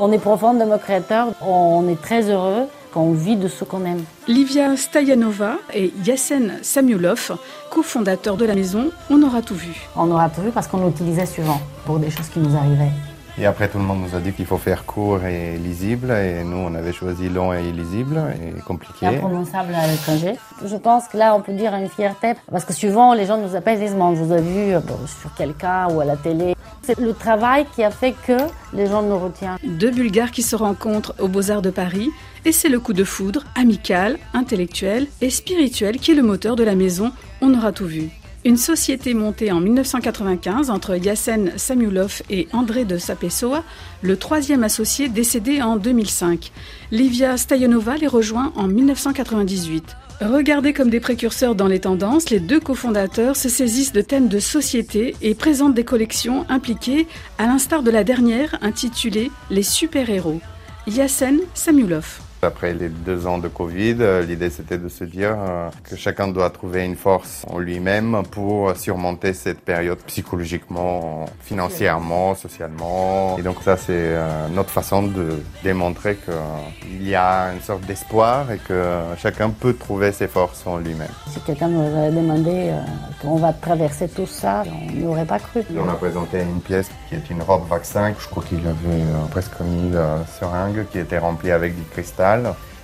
On est profondément créateur, on est très heureux quand on vit de ce qu'on aime. Livia Stayanova et Yassen Samuilov, cofondateurs de la maison On aura tout vu. On aura tout vu parce qu'on l'utilisait souvent pour des choses qui nous arrivaient. Et après, tout le monde nous a dit qu'il faut faire court et lisible. Et nous, on avait choisi long et illisible et compliqué. Imprononçable à l'étranger. Je pense que là, on peut dire une fierté. Parce que souvent, les gens nous appellent et disent, on vous a vu euh, sur quelqu'un ou à la télé. C'est le travail qui a fait que les gens nous retiennent. Deux Bulgares qui se rencontrent aux Beaux-Arts de Paris. Et c'est le coup de foudre amical, intellectuel et spirituel qui est le moteur de la maison On aura tout vu. Une société montée en 1995 entre Yassen Samuilov et André de Sapessoa, le troisième associé décédé en 2005. Livia Stayanova les rejoint en 1998. Regardés comme des précurseurs dans les tendances, les deux cofondateurs se saisissent de thèmes de société et présentent des collections impliquées, à l'instar de la dernière intitulée Les super-héros. Yassen Samuilov. Après les deux ans de Covid, euh, l'idée c'était de se dire euh, que chacun doit trouver une force en lui-même pour surmonter cette période psychologiquement, financièrement, socialement. Et donc ça c'est euh, notre façon de démontrer qu'il y a une sorte d'espoir et que chacun peut trouver ses forces en lui-même. Si quelqu'un nous avait demandé qu'on va traverser tout ça, on n'y aurait pas cru. On a présenté une pièce qui est une robe vaccin. Je crois qu'il avait presque 1000 seringues qui étaient remplies avec du cristal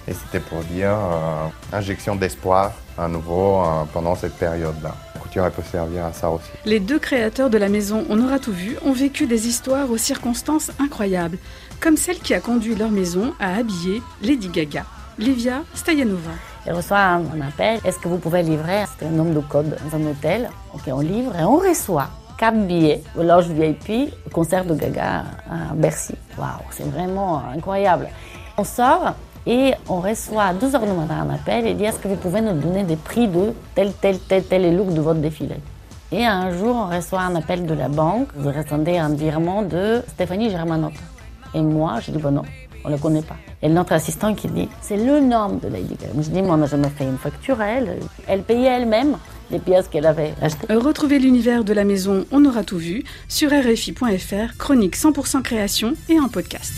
et c'était pour dire euh, injection d'espoir à nouveau euh, pendant cette période-là. La couture elle peut servir à ça aussi. Les deux créateurs de la maison On aura tout vu ont vécu des histoires aux circonstances incroyables, comme celle qui a conduit leur maison à habiller Lady Gaga. Livia Stayanova. Elle reçoit un appel. Est-ce que vous pouvez livrer C'est un homme de code dans un hôtel? Ok, on livre et on reçoit quatre billets au loge VIP, concert de Gaga à Bercy. Waouh, c'est vraiment incroyable. On sort et on reçoit à 12h du matin un appel et dit est-ce que vous pouvez nous donner des prix de tel, tel, tel, tel look de votre défilé? Et un jour, on reçoit un appel de la banque, vous répondez un virement de Stéphanie Germanotta. Et moi, je dis bon non, on ne le connaît pas. Et notre assistant qui dit c'est le nom de Lady Gaga. Je dis mais on n'a jamais fait une facture elle. Elle payait elle-même les pièces qu'elle avait achetées. Retrouvez l'univers de la maison On aura tout vu sur RFI.fr, chronique 100% création et en podcast.